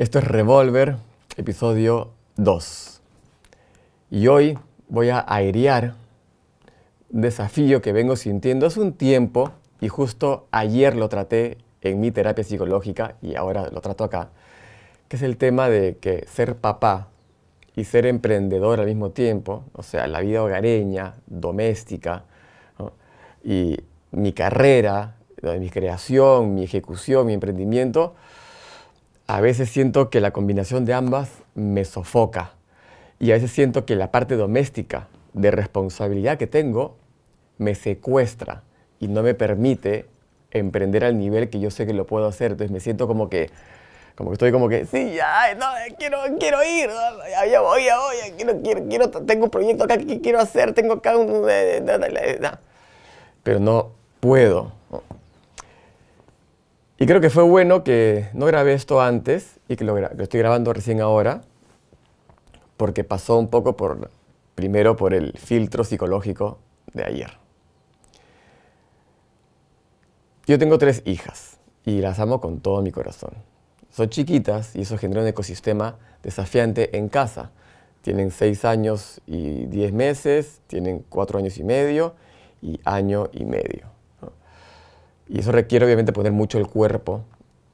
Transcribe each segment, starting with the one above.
Esto es Revolver, episodio 2. Y hoy voy a airear un desafío que vengo sintiendo hace un tiempo y justo ayer lo traté en mi terapia psicológica y ahora lo trato acá, que es el tema de que ser papá y ser emprendedor al mismo tiempo, o sea, la vida hogareña, doméstica, y mi carrera, mi creación, mi ejecución, mi emprendimiento, a veces siento que la combinación de ambas me sofoca y a veces siento que la parte doméstica de responsabilidad que tengo me secuestra y no me permite emprender al nivel que yo sé que lo puedo hacer. Entonces me siento como que, como que estoy como que, sí, ya, no, quiero, quiero ir, ya, voy, ya voy, quiero, quiero, quiero, tengo un proyecto acá que quiero hacer, tengo acá un... Pero no puedo. Y creo que fue bueno que no grabé esto antes y que lo, estoy grabando recién ahora, porque pasó un poco por, primero por el filtro psicológico de ayer. Yo tengo tres hijas y las amo con todo mi corazón. Son chiquitas y eso genera un ecosistema desafiante en casa. Tienen seis años y diez meses, tienen cuatro años y medio y año y medio. Y eso requiere obviamente poner mucho el cuerpo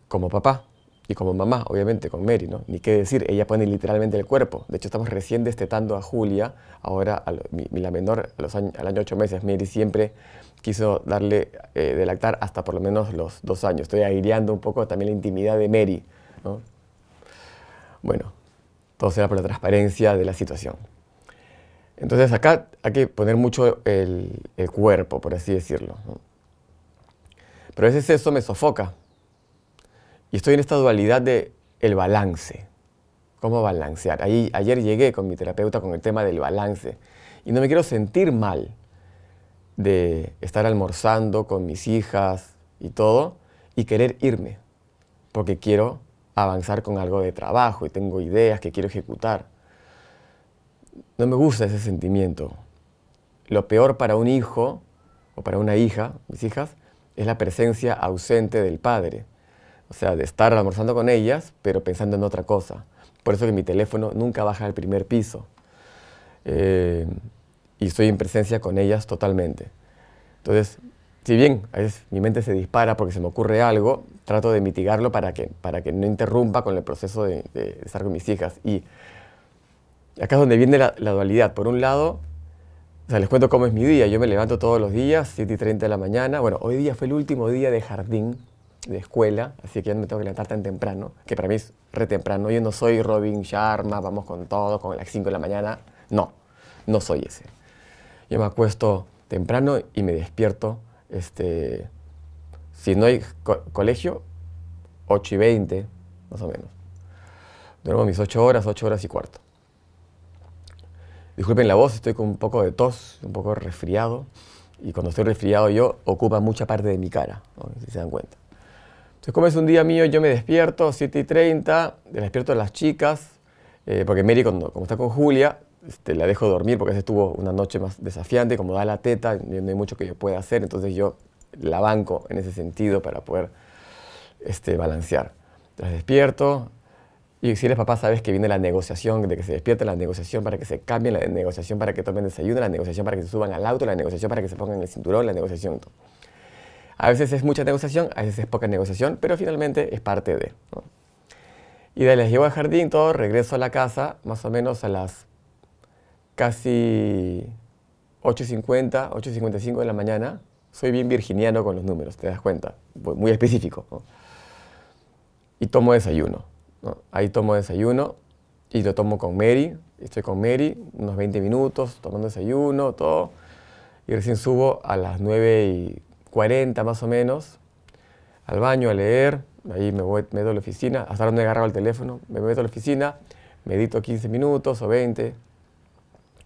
como papá y como mamá, obviamente, con Mary, ¿no? Ni qué decir, ella pone literalmente el cuerpo. De hecho, estamos recién destetando a Julia, ahora la menor los años, al año ocho meses. Mary siempre quiso darle eh, de lactar hasta por lo menos los dos años. Estoy aireando un poco también la intimidad de Mary, ¿no? Bueno, todo será por la transparencia de la situación. Entonces acá hay que poner mucho el, el cuerpo, por así decirlo. ¿no? Pero a veces me sofoca. Y estoy en esta dualidad de el balance. ¿Cómo balancear? Ayer llegué con mi terapeuta con el tema del balance. Y no me quiero sentir mal de estar almorzando con mis hijas y todo y querer irme. Porque quiero avanzar con algo de trabajo y tengo ideas que quiero ejecutar. No me gusta ese sentimiento. Lo peor para un hijo o para una hija, mis hijas, es la presencia ausente del padre. O sea, de estar almorzando con ellas, pero pensando en otra cosa. Por eso que mi teléfono nunca baja al primer piso. Eh, y estoy en presencia con ellas totalmente. Entonces, si bien a veces mi mente se dispara porque se me ocurre algo, trato de mitigarlo para que, para que no interrumpa con el proceso de, estar con mis hijas. Y acá es donde viene la, la dualidad. Por un lado, o sea, les cuento cómo es mi día. Yo me levanto todos los días, 7 y 30 de la mañana. Bueno, hoy día fue el último día de jardín, de escuela, así que ya no me tengo que levantar tan temprano, que para mí es re temprano. Yo no soy Robin Sharma, vamos con todo, con las 5 de la mañana. No, no soy ese. Yo me acuesto temprano y me despierto, este, si no hay colegio, 8 y 20, más o menos. Duermo mis 8 horas, 8 horas y cuarto. Disculpen la voz, estoy con un poco de tos, un poco resfriado. Y cuando estoy resfriado yo, ocupa mucha parte de mi cara, si se dan cuenta. Entonces, como es un día mío, yo me despierto, 7 y 30, me despierto a las chicas, eh, porque Mary, cuando, como está con Julia, este, la dejo dormir porque a veces tuvo una noche más desafiante, como da la teta, no hay mucho que yo pueda hacer, entonces yo la banco en ese sentido para poder este, balancear. Las despierto, y si eres papá, sabes que viene la negociación, de que se despierte la negociación para que se cambien, la negociación para que tomen desayuno, la negociación para que se suban al auto, la negociación para que se pongan el cinturón, la negociación. A veces es mucha negociación, a veces es poca negociación, pero finalmente es parte de. Y de les llevo al jardín, todo, regreso a la casa, más o menos a las casi 8.50, 8.55 de la mañana. Soy bien virginiano con los números, te das cuenta, muy específico. Y tomo desayuno. Ahí tomo desayuno y lo tomo con Mary. Estoy con Mary unos 20 minutos tomando desayuno, todo. Y recién subo a las 9 y 40 más o menos al baño a leer. Ahí me, voy, me meto a la oficina. Hasta ahora no he agarrado el teléfono. Me meto a la oficina, medito 15 minutos o 20.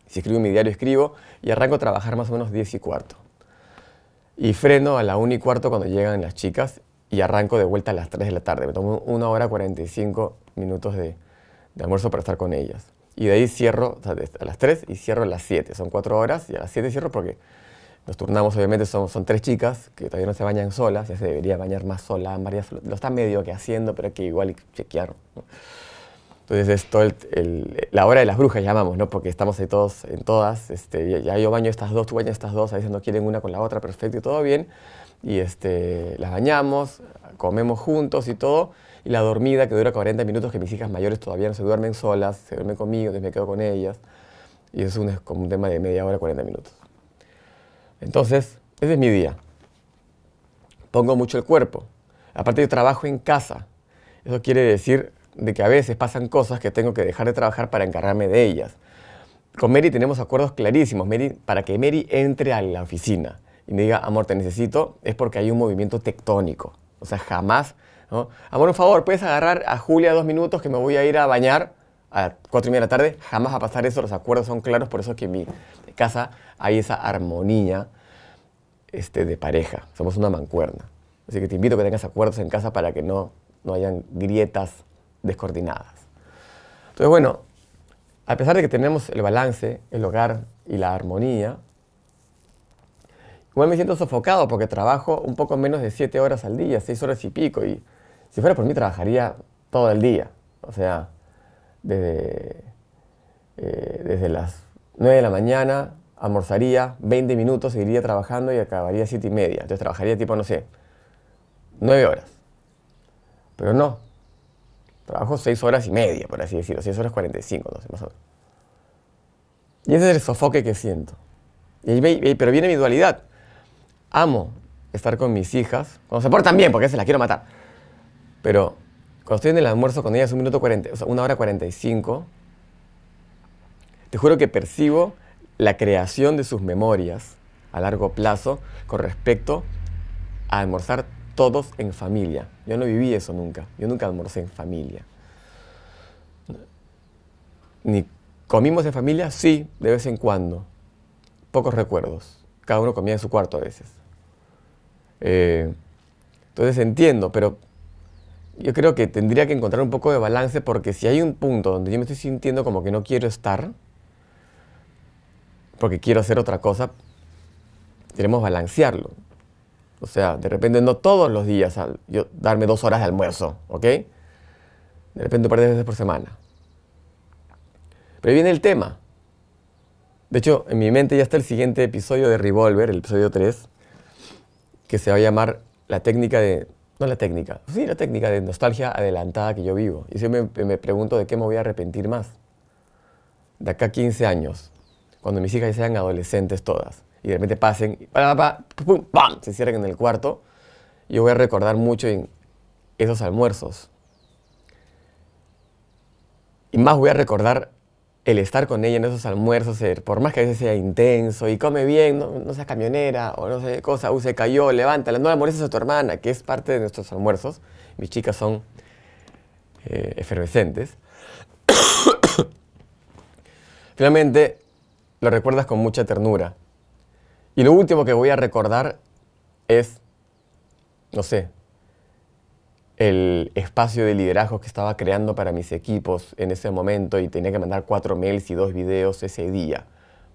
Si escribo mi diario, escribo. Y arranco a trabajar más o menos 10 y cuarto. Y freno a la 1 y cuarto cuando llegan las chicas y arranco de vuelta a las 3 de la tarde. Me tomo una hora 45 minutos de, almuerzo para estar con ellas. Y de ahí cierro a las 3 y cierro a las 7. Son 4 horas y a las 7 cierro porque Nos turnamos, obviamente, son, son tres chicas que todavía no se bañan solas, ya se debería bañar más sola, María lo está medio que haciendo, pero hay que igual chequear. Entonces es todo la hora de las brujas llamamos, ¿no? Porque estamos ahí todos en todas, este, ya, yo baño estas dos, tú bañas estas dos, a veces no quieren una con la otra, perfecto y todo bien. Y este, las bañamos, comemos juntos y todo. Y la dormida que dura 40 minutos, que mis hijas mayores todavía no se duermen solas, se duermen conmigo, entonces me quedo con ellas. Y eso es como un tema de media hora, 40 minutos. Entonces, ese es mi día. Pongo mucho el cuerpo. Aparte yo trabajo en casa. Eso quiere decir de que a veces pasan cosas que tengo que dejar de trabajar para encargarme de ellas. Con Mary tenemos acuerdos clarísimos. Mary, para que Mary entre a la oficina y me diga, amor, te necesito, es porque hay un movimiento tectónico. O sea, jamás, ¿no? Amor, un favor, ¿puedes agarrar a Julia dos minutos que me voy a ir a bañar a cuatro y media de la tarde? Jamás va a pasar eso, los acuerdos son claros, por eso es que en mi casa hay esa armonía este, de pareja. Somos una mancuerna. Así que te invito a que tengas acuerdos en casa para que no, no hayan grietas descoordinadas. Entonces, bueno, a pesar de que tenemos el balance, el hogar y la armonía, igual me siento sofocado porque trabajo un poco menos de siete horas al día, seis horas y pico, y si fuera por mí trabajaría todo el día, o sea, desde, eh, desde las 9 de la mañana almorzaría 20 minutos, seguiría trabajando y acabaría siete y media. Entonces trabajaría tipo, no sé, 9 horas. Pero no, Trabajo seis horas y media, por así decirlo, seis horas 45, no sé, más o menos. Y ese es el sofoque que siento. Y, pero viene mi dualidad. Amo estar con mis hijas, cuando se portan bien, porque veces las quiero matar. Pero cuando estoy en el almuerzo con ellas un minuto 40, o sea, una hora 45, te juro que percibo la creación de sus memorias a largo plazo con respecto a almorzar todos en familia. Yo no viví eso nunca. Yo nunca almorcé en familia. Ni comimos en familia, sí, de vez en cuando. Pocos recuerdos. Cada uno comía en su cuarto a veces. Eh, entonces entiendo, pero yo creo que tendría que encontrar un poco de balance porque si hay un punto donde yo me estoy sintiendo como que no quiero estar, porque quiero hacer otra cosa, queremos balancearlo. O sea, de repente no todos los días darme dos horas de almuerzo, ¿ok? De repente un par de veces por semana. Pero viene el tema. De hecho, en mi mente ya está el siguiente episodio de Revolver, el episodio 3, que se va a llamar la técnica de... No la técnica, sí, la técnica de nostalgia adelantada que yo vivo. Y siempre me, me pregunto de qué me voy a arrepentir más. De acá a 15 años, cuando mis hijas sean adolescentes todas y de repente pasen, y ¡pam! se cierren en el cuarto. Yo voy a recordar mucho en esos almuerzos. Y más voy a recordar el estar con ella en esos almuerzos, por más que a veces sea intenso y come bien, no, no sea camionera o no sé cosa, uh, se cayó, levántala, no la molestes a tu hermana, que es parte de nuestros almuerzos. Mis chicas son eh, efervescentes. Finalmente, lo recuerdas con mucha ternura. Y lo último que voy a recordar es, no sé, el espacio de liderazgo que estaba creando para mis equipos en ese momento y tenía que mandar cuatro mails y dos videos ese día,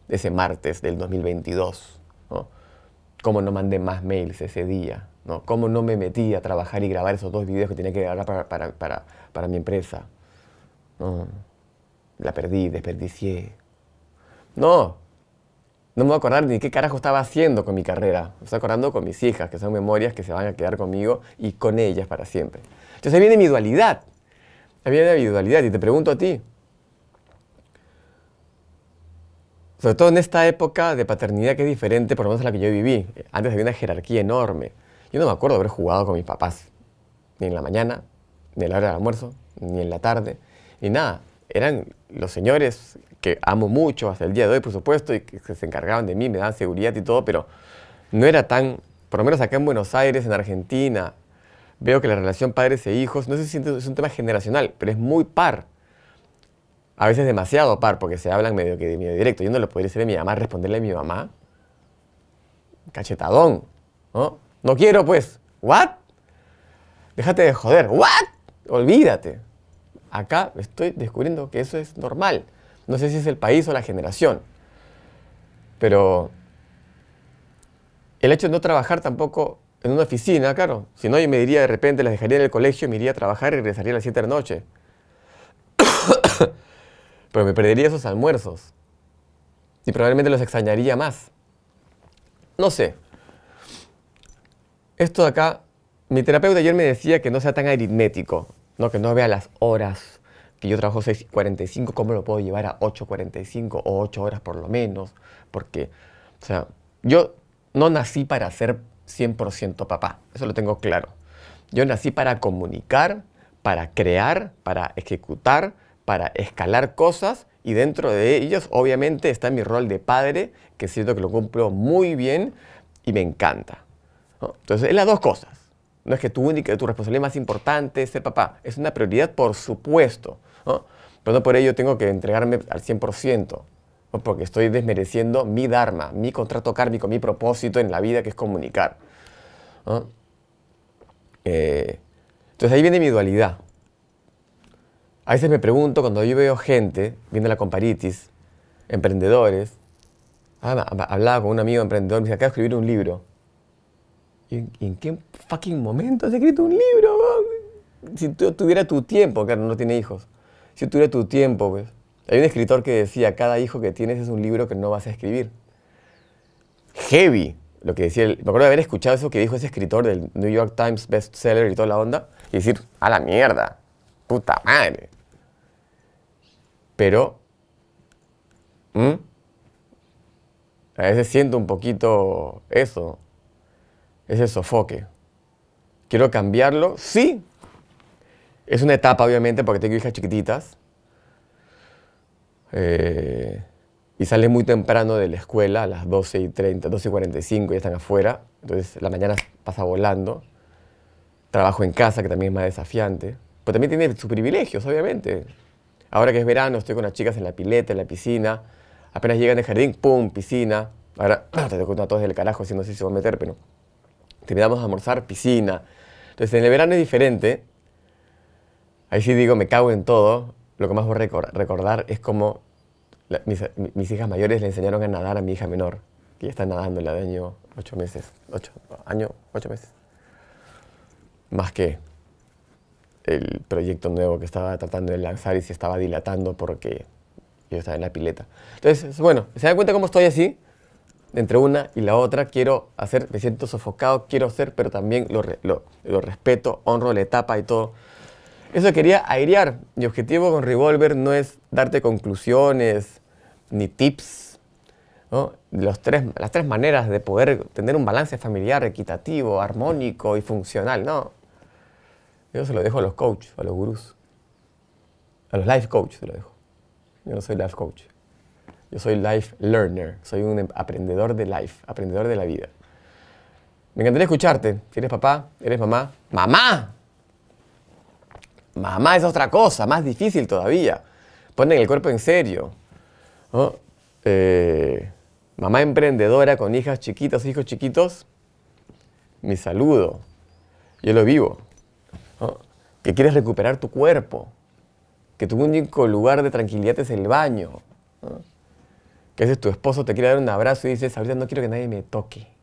ese martes del 2022. ¿no? ¿Cómo no mandé más mails ese día? ¿no? ¿Cómo no me metí a trabajar y grabar esos dos videos que tenía que grabar para, para, para, para mi empresa? No, la perdí, desperdicié. No, no me voy a acordar ni qué carajo estaba haciendo con mi carrera. Me estoy acordando con mis hijas, que son memorias que se van a quedar conmigo y con ellas para siempre. Entonces ahí viene mi dualidad. Ahí viene mi dualidad y te pregunto a ti. Sobre todo en esta época de paternidad que es diferente, por lo menos a la que yo viví. Antes había una jerarquía enorme. Yo no me acuerdo haber jugado con mis papás. Ni en la mañana, ni en la hora del almuerzo, ni en la tarde, ni nada. Eran los señores que amo mucho hasta el día de hoy, por supuesto, y que se encargaban de mí, me daban seguridad y todo, pero no era tan, por lo menos acá en Buenos Aires, en Argentina, veo que la relación padres e hijos, no sé si es un tema generacional, pero es muy par. A veces demasiado par, porque se hablan medio que medio directo. Yo no lo podría decir a mi mamá, responderle a mi mamá. Cachetadón, ¿no? No quiero, pues. ¿What? Déjate de joder. ¿What? Olvídate. Acá estoy descubriendo que eso es normal. No sé si es el país o la generación. Pero el hecho de no trabajar tampoco en una oficina, claro. Si no, yo me diría de repente, las dejaría en el colegio, me iría a trabajar y regresaría a las 7 de la noche. Pero me perdería esos almuerzos. Y probablemente los extrañaría más. No sé. Esto de acá, mi terapeuta ayer me decía que no sea tan aritmético, ¿no? que no vea las horas, que yo trabajo 6.45, ¿cómo lo puedo llevar a 8.45 o 8 horas por lo menos? Porque, o sea, yo no nací para ser 100% papá, eso lo tengo claro. Yo nací para comunicar, para crear, para ejecutar, para escalar cosas y dentro de ellos obviamente está mi rol de padre, que siento que lo cumplo muy bien y me encanta. Entonces, es las dos cosas. No es que tu única, tu responsabilidad más importante es ser papá. Es una prioridad, por supuesto. Pero no por ello tengo que entregarme al 100%. Porque estoy desmereciendo mi dharma, mi contrato kármico, mi propósito en la vida, que es comunicar. Eh, entonces ahí viene mi dualidad. A veces me pregunto, cuando yo veo gente, viendo la comparitis, emprendedores, ah, hablaba con un amigo emprendedor, me dice, acabo de escribir un libro. ¿Y en, qué fucking momento has escrito un libro? Si tú tuviera tu tiempo, claro, no tiene hijos. Si tuviera tu tiempo, pues. Hay un escritor que decía, cada hijo que tienes es un libro que no vas a escribir. Heavy, lo que decía, me acuerdo de haber escuchado eso que dijo ese escritor del New York Times bestseller y toda la onda, y decir, a la mierda, puta madre. Pero, a veces siento un poquito eso, ese sofoque. ¿Quiero cambiarlo? Sí. Es una etapa, obviamente, porque tengo hijas chiquititas. Eh, y sale muy temprano de la escuela, a las 12 y 30, 12 y 45, ya están afuera. Entonces la mañana pasa volando. Trabajo en casa, que también es más desafiante. Pero también tiene sus privilegios, obviamente. Ahora que es verano, estoy con las chicas en la pileta, en la piscina. Apenas llegan al jardín, ¡pum! Piscina. Ahora te doy a todos del carajo, así no sé si se va a meter, pero terminamos a almorzar, piscina. Entonces en el verano es diferente. Ahí sí digo, me cago en todo. Lo que más voy a recordar es como mis, hijas mayores le enseñaron a nadar a mi hija menor, que ya está nadando en la de año ocho meses. Ocho, año, ocho meses. Más que el proyecto nuevo que estaba tratando de lanzar y se estaba dilatando porque yo estaba en la pileta. Entonces, bueno, ¿se dan cuenta cómo estoy así? Entre una y la otra quiero hacer, me siento sofocado, quiero hacer, pero también lo, lo, respeto, honro la etapa y todo. Eso quería airear. Mi objetivo con Revolver no es darte conclusiones ni tips. Los tres, las tres maneras de poder tener un balance familiar equitativo, armónico y funcional. No, yo se lo dejo a los coaches, a los gurús. A los life coaches se lo dejo. Yo no soy life coach. Yo soy life learner. Soy un aprendedor de life, aprendedor de la vida. Me encantaría escucharte. Si eres papá, eres mamá. ¡Mamá! Mamá es otra cosa, más difícil todavía. Ponen el cuerpo en serio. Eh, mamá emprendedora con hijas chiquitas, hijos chiquitos. Mi saludo. Yo lo vivo que quieres recuperar tu cuerpo, que tu único lugar de tranquilidad es el baño, que ese tu esposo te quiere dar un abrazo y dices, ahorita no quiero que nadie me toque.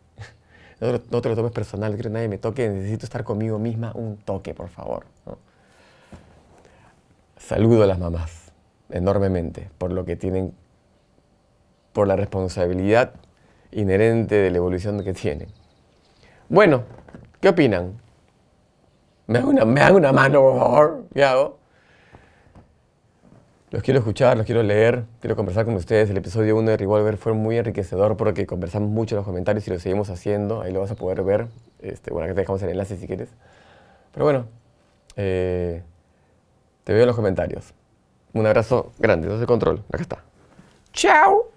No, te lo tomes personal, no quiero que nadie me toque, necesito estar conmigo misma un toque, por favor. Saludo a las mamás enormemente por lo que tienen, por la responsabilidad inherente de la evolución que tienen. Bueno, ¿qué opinan? Me hago una, me una mano, por favor. ¿Qué hago? Los quiero escuchar, los quiero leer, quiero conversar con ustedes. El episodio 1 de Revolver fue muy enriquecedor porque conversamos mucho en los comentarios y lo seguimos haciendo. Ahí lo vas a poder ver. Este, bueno, aquí te dejamos el enlace si quieres. Pero bueno, eh, te veo en los comentarios. Un abrazo grande, el control. Acá está. ¡Chao!